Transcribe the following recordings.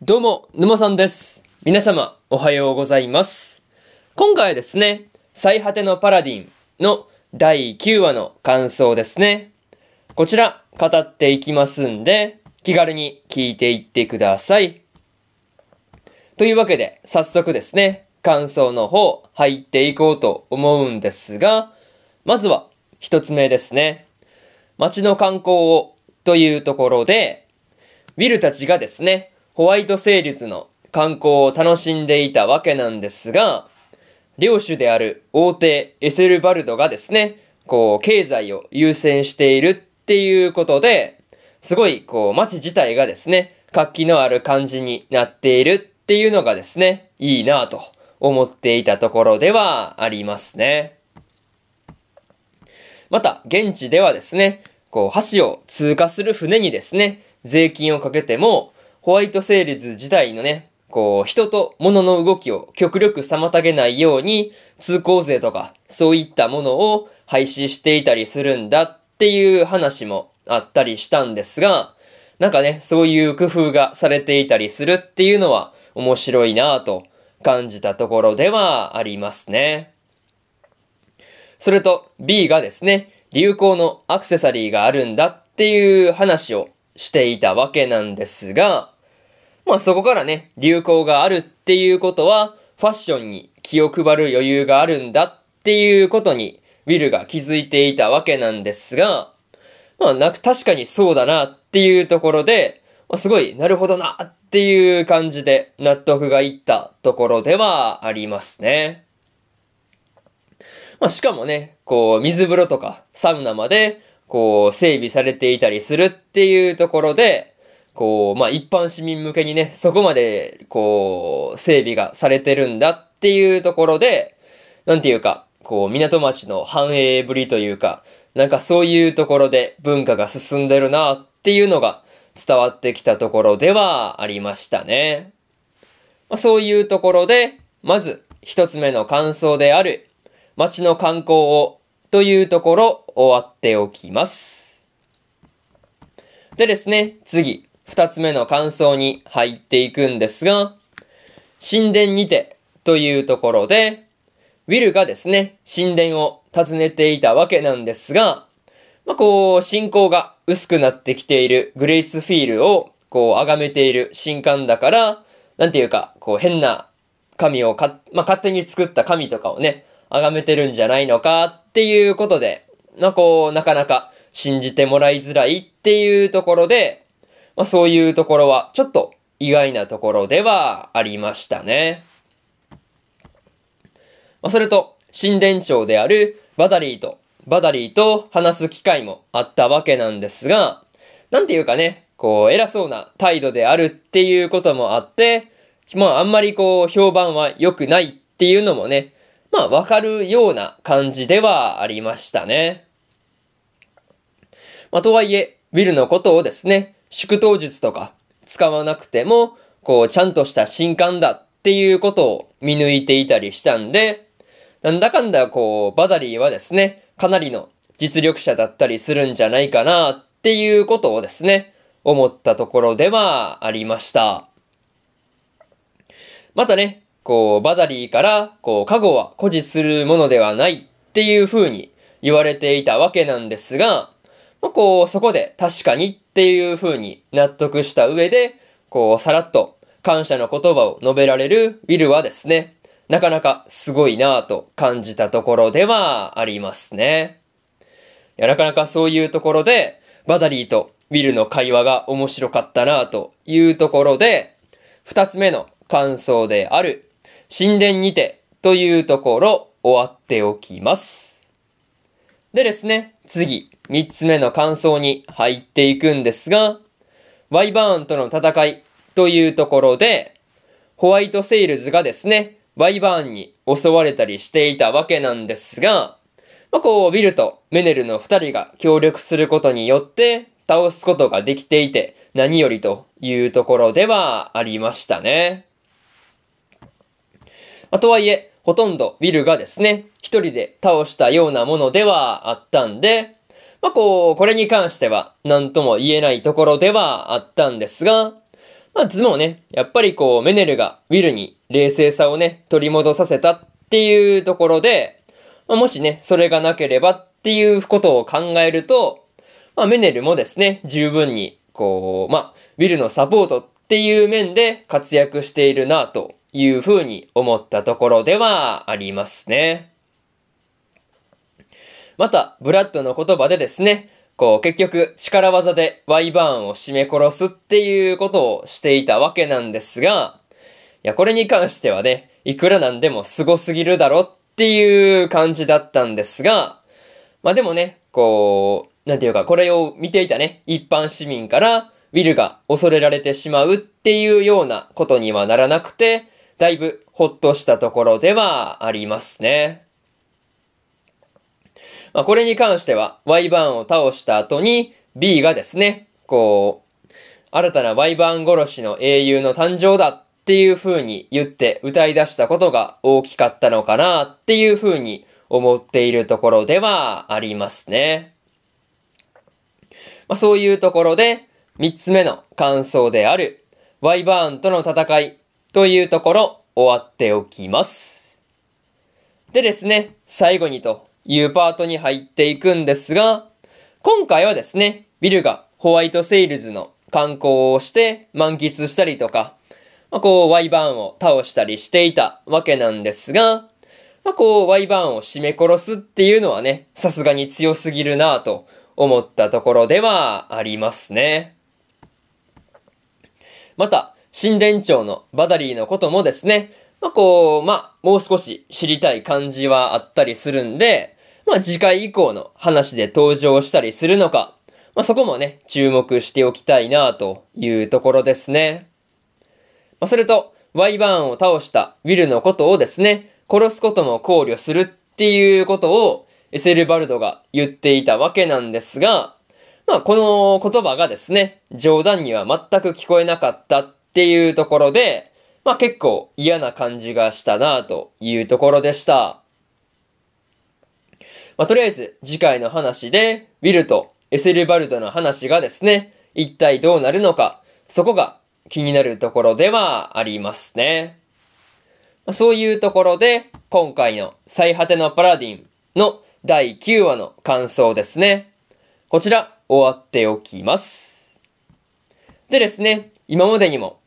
どうも、沼さんです。皆様、おはようございます。今回はですね、最果てのパラディンの第9話の感想ですね。こちら、語っていきますんで、気軽に聞いていってください。というわけで、早速ですね、感想の方、入っていこうと思うんですが、まずは、一つ目ですね。街の観光を、というところで、ウィルたちがですね、ホワイトセールズの観光を楽しんでいたわけなんですが、領主である王帝エセルバルドがですね、こう、経済を優先しているっていうことで、すごい、こう、街自体がですね、活気のある感じになっているっていうのがですね、いいなぁと思っていたところではありますね。また、現地ではですね、こう、橋を通過する船にですね、税金をかけても、ホワイトセールズ自体のね、こう、人と物の動きを極力妨げないように、通行税とか、そういったものを廃止していたりするんだっていう話もあったりしたんですが、なんかね、そういう工夫がされていたりするっていうのは面白いなぁと感じたところではありますね。それと B がですね、流行のアクセサリーがあるんだっていう話をしていたわけなんですが、まあそこからね、流行があるっていうことは、ファッションに気を配る余裕があるんだっていうことに、ウィルが気づいていたわけなんですが、まあなく、確かにそうだなっていうところで、まあ、すごい、なるほどなっていう感じで納得がいったところではありますね。まあしかもね、こう、水風呂とかサウナまで、こう、整備されていたりするっていうところで、こう、まあ、一般市民向けにね、そこまで、こう、整備がされてるんだっていうところで、なんていうか、こう、港町の繁栄ぶりというか、なんかそういうところで文化が進んでるなっていうのが伝わってきたところではありましたね。まあ、そういうところで、まず、一つ目の感想である、街の観光を、というところ、終わっておきます。でですね、次、二つ目の感想に入っていくんですが、神殿にてというところで、ウィルがですね、神殿を訪ねていたわけなんですが、まあ、こう、信仰が薄くなってきているグレイスフィールを、こう、崇めている神官だから、なんていうか、こう、変な神をか、まあ、勝手に作った神とかをね、崇めてるんじゃないのかっていうことで、まあ、こう、なかなか信じてもらいづらいっていうところで、まあ、そういうところはちょっと意外なところではありましたね。まあ、それと、神殿長であるバダリーと、バダリーと話す機会もあったわけなんですが、なんていうかね、こう、偉そうな態度であるっていうこともあって、まあ、あんまりこう、評判は良くないっていうのもね、まあ、わかるような感じではありましたね。まあ、とはいえ、ウィルのことをですね、祝祷術とか使わなくても、こう、ちゃんとした神官だっていうことを見抜いていたりしたんで、なんだかんだこう、バダリーはですね、かなりの実力者だったりするんじゃないかなっていうことをですね、思ったところではありました。またね、こう、バダリーから、こう、過去は誇示するものではないっていう風に言われていたわけなんですが、まあ、こう、そこで確かにっていう風に納得した上で、こう、さらっと感謝の言葉を述べられるウィルはですね、なかなかすごいなぁと感じたところではありますね。いや、なかなかそういうところで、バダリーとウィルの会話が面白かったなぁというところで、二つ目の感想である、神殿にてというところ終わっておきます。でですね、次、三つ目の感想に入っていくんですが、ワイバーンとの戦いというところで、ホワイトセイルズがですね、ワイバーンに襲われたりしていたわけなんですが、まあ、こう、ビルとメネルの二人が協力することによって倒すことができていて何よりというところではありましたね。あ、とはいえ、ほとんどウィルがですね、一人で倒したようなものではあったんで、まあ、こう、これに関しては何とも言えないところではあったんですが、まあ、ズもね、やっぱりこう、メネルがウィルに冷静さをね、取り戻させたっていうところで、まあ、もしね、それがなければっていうことを考えると、まあ、メネルもですね、十分に、こう、まあ、ウィルのサポートっていう面で活躍しているなというふうに思ったところではありますね。また、ブラッドの言葉でですね、こう、結局、力技でワイバーンを締め殺すっていうことをしていたわけなんですが、いや、これに関してはね、いくらなんでも凄すぎるだろっていう感じだったんですが、まあでもね、こう、なんていうか、これを見ていたね、一般市民から、ウィルが恐れられてしまうっていうようなことにはならなくて、だいぶほっとしたところではありますね。まあ、これに関しては、ワイバーンを倒した後に、B がですね、こう、新たなワイバーン殺しの英雄の誕生だっていう風に言って歌い出したことが大きかったのかなっていう風に思っているところではありますね。まあ、そういうところで、三つ目の感想である、ワイバーンとの戦いというところ終わっておきます。でですね、最後にというパートに入っていくんですが、今回はですね、ビルがホワイトセイルズの観光をして満喫したりとか、まあ、こう、ワイバーンを倒したりしていたわけなんですが、まあ、こう、ワイバーンを締め殺すっていうのはね、さすがに強すぎるなぁと思ったところではありますね。また、神殿長のバダリーのこともですね、まあ、こう、まあ、もう少し知りたい感じはあったりするんで、まあ、次回以降の話で登場したりするのか、まあ、そこもね、注目しておきたいなというところですね。まあ、それと、ワイバーンを倒したウィルのことをですね、殺すことも考慮するっていうことをエセルバルドが言っていたわけなんですが、まあ、この言葉がですね、冗談には全く聞こえなかったっっていうところで、まあ結構嫌な感じがしたなというところでした。まあ、とりあえず次回の話で、ウィルとエセルバルドの話がですね、一体どうなるのか、そこが気になるところではありますね。まあ、そういうところで、今回の最果てのパラディンの第9話の感想ですね。こちら、終わっておきます。でですね、今までにも、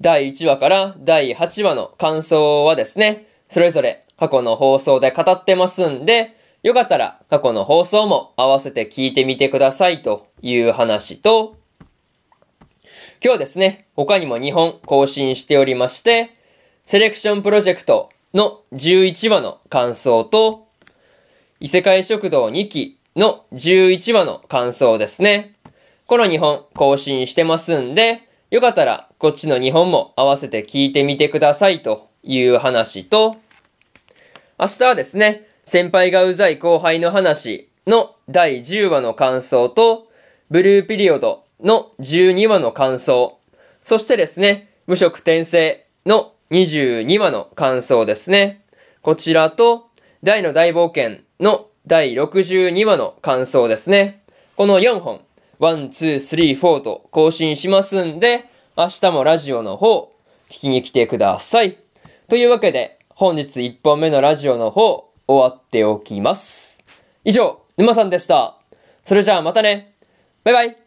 第1話から第8話の感想はですね、それぞれ過去の放送で語ってますんで、よかったら過去の放送も合わせて聞いてみてくださいという話と、今日ですね、他にも2本更新しておりまして、セレクションプロジェクトの11話の感想と、異世界食堂2期の11話の感想ですね。この2本更新してますんで、よかったらこっちの2本も合わせて聞いてみてくださいという話と、明日はですね、先輩がうざい後輩の話の第10話の感想と、ブルーピリオドの12話の感想、そしてですね、無職転生の22話の感想ですね。こちらと、大の大冒険の第62話の感想ですね。この4本、 one, two, three, four と更新しますんで、明日もラジオの方、聞きに来てください。というわけで、本日1本目のラジオの方、終わっておきます。以上、沼さんでした。それじゃあまたね。バイバイ。